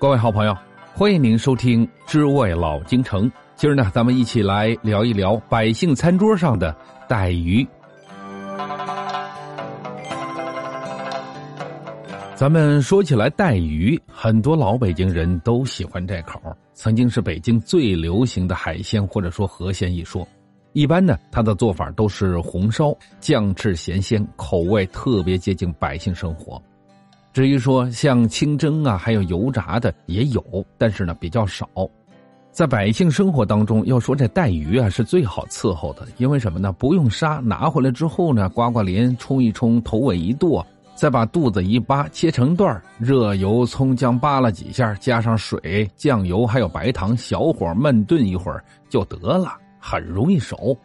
各位好朋友，欢迎您收听《知味老京城》。今儿呢，咱们一起来聊一聊百姓餐桌上的带鱼。咱们说起来带鱼，很多老北京人都喜欢这口，曾经是北京最流行的海鲜或者说河鲜一说。一般呢，它的做法都是红烧、酱翅咸鲜，口味特别接近百姓生活。至于说像清蒸啊，还有油炸的也有，但是呢比较少。在百姓生活当中，要说这带鱼啊是最好伺候的，因为什么呢？不用杀，拿回来之后呢，刮刮鳞，冲一冲，头尾一剁，再把肚子一扒，切成段热油、葱姜扒拉几下，加上水、酱油还有白糖，小火焖炖一会儿就得了，很容易熟。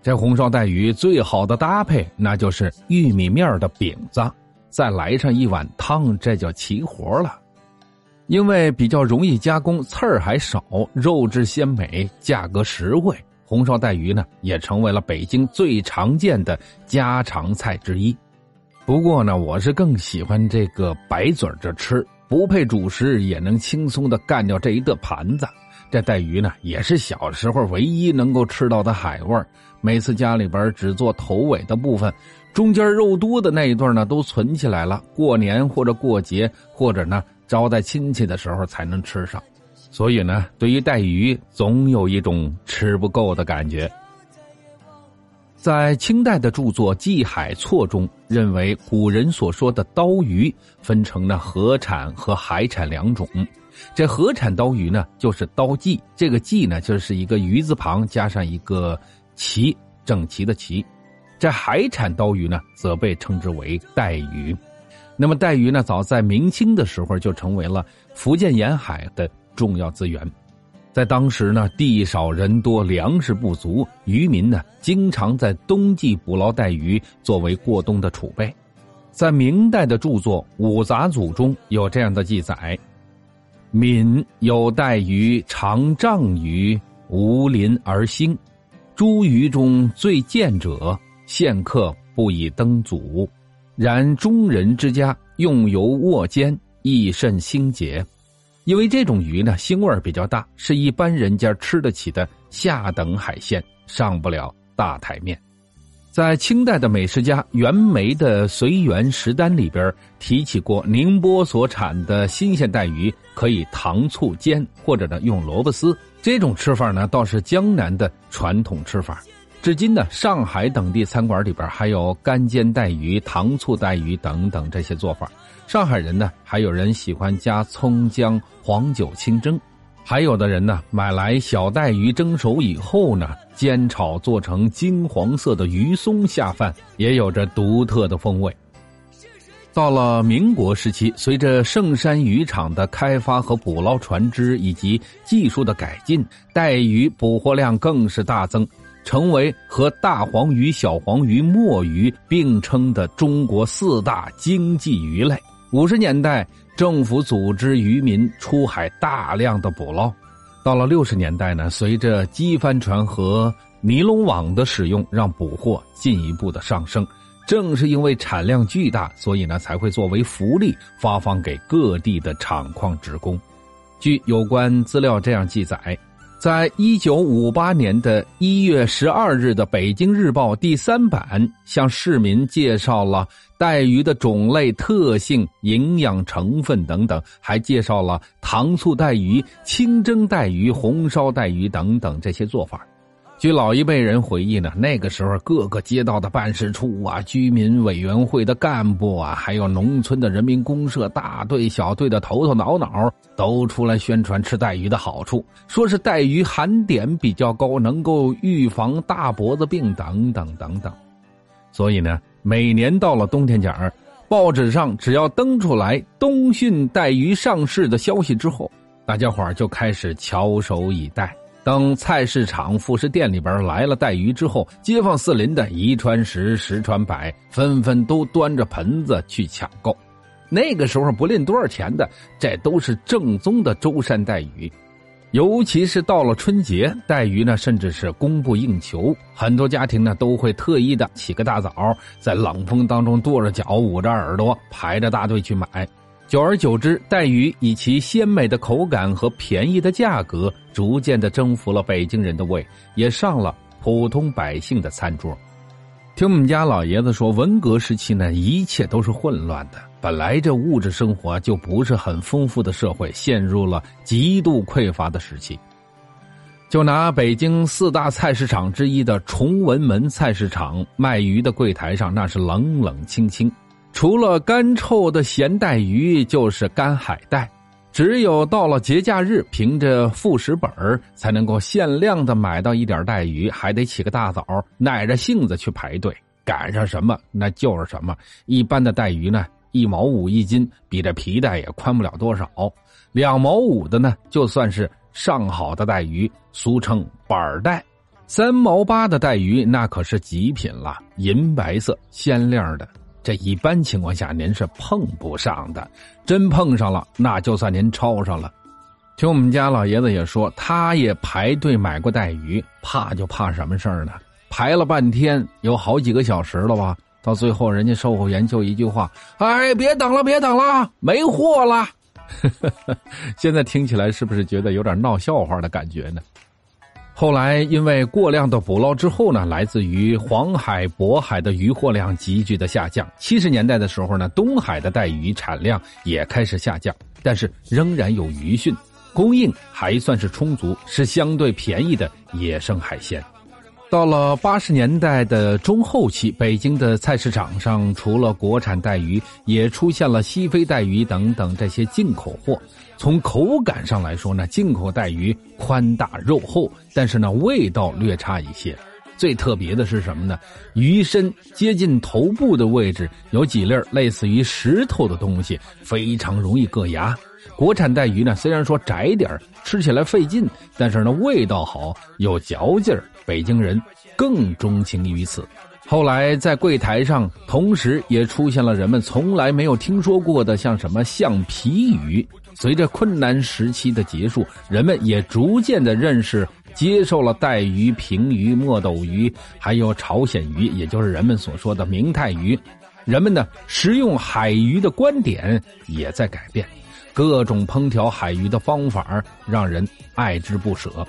这红烧带鱼最好的搭配，那就是玉米面的饼子。再来上一碗汤，这叫齐活了。因为比较容易加工，刺儿还少，肉质鲜美，价格实惠，红烧带鱼呢也成为了北京最常见的家常菜之一。不过呢，我是更喜欢这个白嘴着吃，不配主食也能轻松的干掉这一个盘子。这带鱼呢，也是小时候唯一能够吃到的海味每次家里边只做头尾的部分。中间肉多的那一段呢，都存起来了，过年或者过节，或者呢招待亲戚的时候才能吃上。所以呢，对于带鱼，总有一种吃不够的感觉。在清代的著作《记海错》中，认为古人所说的刀鱼分成了河产和海产两种。这河产刀鱼呢，就是刀鲫，这个鲫呢，就是一个鱼字旁加上一个齐，整齐的齐。这海产刀鱼呢，则被称之为带鱼。那么带鱼呢，早在明清的时候就成为了福建沿海的重要资源。在当时呢，地少人多，粮食不足，渔民呢经常在冬季捕捞带鱼作为过冬的储备。在明代的著作《五杂组》中有这样的记载：“闽有带鱼，长丈余，无鳞而兴。诸鱼中最贱者。”县客不以登祖，然中人之家用油卧煎，亦甚兴洁。因为这种鱼呢，腥味比较大，是一般人家吃得起的下等海鲜，上不了大台面。在清代的美食家袁枚的《随园食单》里边提起过，宁波所产的新鲜带鱼可以糖醋煎，或者呢用萝卜丝。这种吃法呢，倒是江南的传统吃法。至今呢，上海等地餐馆里边还有干煎带鱼、糖醋带鱼等等这些做法。上海人呢，还有人喜欢加葱姜、黄酒清蒸；还有的人呢，买来小带鱼蒸熟以后呢，煎炒做成金黄色的鱼松下饭，也有着独特的风味。到了民国时期，随着圣山渔场的开发和捕捞船只以及技术的改进，带鱼捕获量更是大增。成为和大黄鱼、小黄鱼、墨鱼并称的中国四大经济鱼类。五十年代，政府组织渔民出海大量的捕捞。到了六十年代呢，随着机帆船和尼龙网的使用，让捕获进一步的上升。正是因为产量巨大，所以呢才会作为福利发放给各地的厂矿职工。据有关资料这样记载。在一九五八年的一月十二日的《北京日报》第三版，向市民介绍了带鱼的种类、特性、营养成分等等，还介绍了糖醋带鱼、清蒸带鱼、红烧带鱼等等这些做法。据老一辈人回忆呢，那个时候各个街道的办事处啊、居民委员会的干部啊，还有农村的人民公社大队、小队的头头脑脑，都出来宣传吃带鱼的好处，说是带鱼含碘比较高，能够预防大脖子病等等等等。所以呢，每年到了冬天节儿，报纸上只要登出来冬训带鱼上市的消息之后，大家伙就开始翘首以待。等菜市场、副食店里边来了带鱼之后，街坊四邻的一传十，十传百，纷纷都端着盆子去抢购。那个时候不论多少钱的，这都是正宗的舟山带鱼。尤其是到了春节，带鱼呢，甚至是供不应求。很多家庭呢，都会特意的起个大早，在冷风当中跺着脚、捂着耳朵，排着大队去买。久而久之，带鱼以其鲜美的口感和便宜的价格，逐渐的征服了北京人的胃，也上了普通百姓的餐桌。听我们家老爷子说，文革时期呢，一切都是混乱的。本来这物质生活就不是很丰富的社会，陷入了极度匮乏的时期。就拿北京四大菜市场之一的崇文门菜市场卖鱼的柜台上，那是冷冷清清，除了干臭的咸带鱼，就是干海带。只有到了节假日，凭着副食本才能够限量的买到一点带鱼，还得起个大早，耐着性子去排队，赶上什么那就是什么。一般的带鱼呢，一毛五一斤，比这皮带也宽不了多少；两毛五的呢，就算是上好的带鱼，俗称板带；三毛八的带鱼，那可是极品了，银白色，鲜亮的。这一般情况下您是碰不上的，真碰上了，那就算您抄上了。听我们家老爷子也说，他也排队买过带鱼，怕就怕什么事儿呢？排了半天，有好几个小时了吧？到最后，人家售货员就一句话：“哎，别等了，别等了，没货了。”现在听起来是不是觉得有点闹笑话的感觉呢？后来，因为过量的捕捞之后呢，来自于黄海、渤海的渔获量急剧的下降。七十年代的时候呢，东海的带鱼产量也开始下降，但是仍然有鱼汛，供应还算是充足，是相对便宜的野生海鲜。到了八十年代的中后期，北京的菜市场上除了国产带鱼，也出现了西非带鱼等等这些进口货。从口感上来说呢，进口带鱼宽大肉厚，但是呢味道略差一些。最特别的是什么呢？鱼身接近头部的位置有几粒类似于石头的东西，非常容易硌牙。国产带鱼呢，虽然说窄点吃起来费劲，但是呢味道好，有嚼劲儿。北京人更钟情于此。后来在柜台上，同时也出现了人们从来没有听说过的，像什么橡皮鱼。随着困难时期的结束，人们也逐渐的认识、接受了带鱼、平鱼、墨斗鱼，还有朝鲜鱼，也就是人们所说的明太鱼。人们呢，食用海鱼的观点也在改变，各种烹调海鱼的方法让人爱之不舍。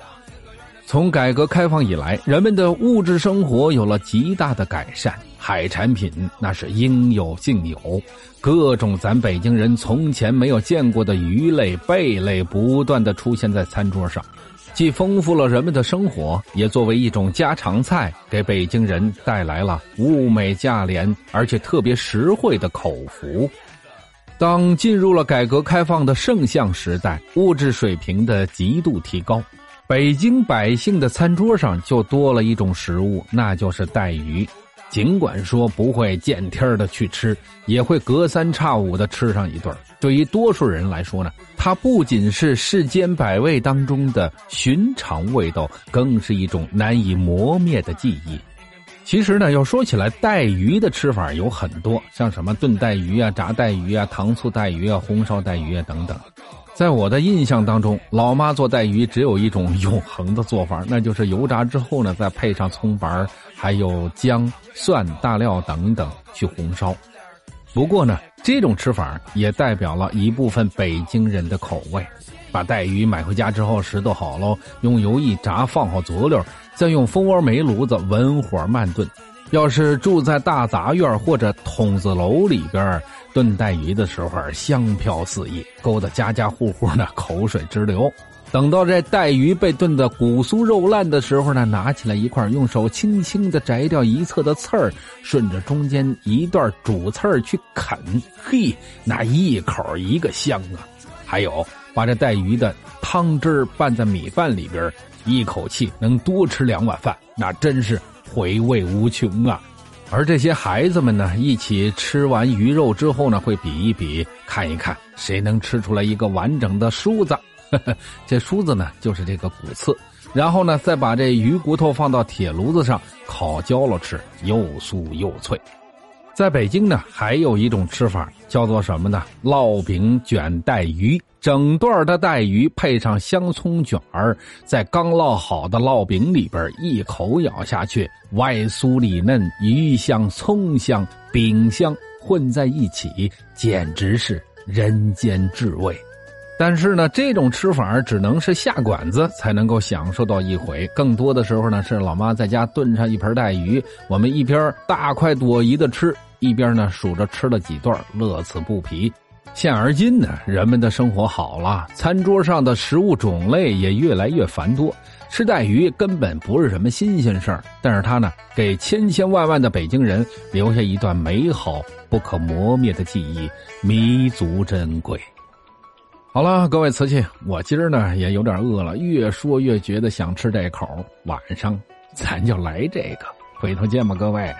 从改革开放以来，人们的物质生活有了极大的改善，海产品那是应有尽有，各种咱北京人从前没有见过的鱼类、贝类不断的出现在餐桌上，既丰富了人们的生活，也作为一种家常菜，给北京人带来了物美价廉而且特别实惠的口福。当进入了改革开放的盛象时代，物质水平的极度提高。北京百姓的餐桌上就多了一种食物，那就是带鱼。尽管说不会见天的去吃，也会隔三差五的吃上一顿。对于多数人来说呢，它不仅是世间百味当中的寻常味道，更是一种难以磨灭的记忆。其实呢，要说起来，带鱼的吃法有很多，像什么炖带鱼啊、炸带鱼啊、糖醋带鱼啊、红烧带鱼啊等等。在我的印象当中，老妈做带鱼只有一种永恒的做法，那就是油炸之后呢，再配上葱白还有姜、蒜、大料等等去红烧。不过呢，这种吃法也代表了一部分北京人的口味。把带鱼买回家之后拾掇好喽，用油一炸，放好佐料，再用蜂窝煤炉子文火慢炖。要是住在大杂院或者筒子楼里边。炖带鱼的时候香飘四溢，勾得家家户户呢口水直流。等到这带鱼被炖得骨酥肉烂的时候呢，拿起来一块，用手轻轻的摘掉一侧的刺儿，顺着中间一段主刺儿去啃，嘿，那一口一个香啊！还有把这带鱼的汤汁拌在米饭里边，一口气能多吃两碗饭，那真是回味无穷啊！而这些孩子们呢，一起吃完鱼肉之后呢，会比一比，看一看谁能吃出来一个完整的梳子。这梳子呢，就是这个骨刺。然后呢，再把这鱼骨头放到铁炉子上烤焦了吃，又酥又脆。在北京呢，还有一种吃法，叫做什么呢？烙饼卷带鱼。整段的带鱼配上香葱卷儿，在刚烙好的烙饼里边一口咬下去，外酥里嫩，鱼香、葱香、饼香混在一起，简直是人间至味。但是呢，这种吃法只能是下馆子才能够享受到一回。更多的时候呢，是老妈在家炖上一盆带鱼，我们一边大快朵颐的吃，一边呢数着吃了几段，乐此不疲。现而今呢，人们的生活好了，餐桌上的食物种类也越来越繁多，吃带鱼根本不是什么新鲜事儿。但是它呢，给千千万万的北京人留下一段美好不可磨灭的记忆，弥足珍贵。好了，各位瓷器，我今儿呢也有点饿了，越说越觉得想吃这口。晚上咱就来这个，回头见吧，各位。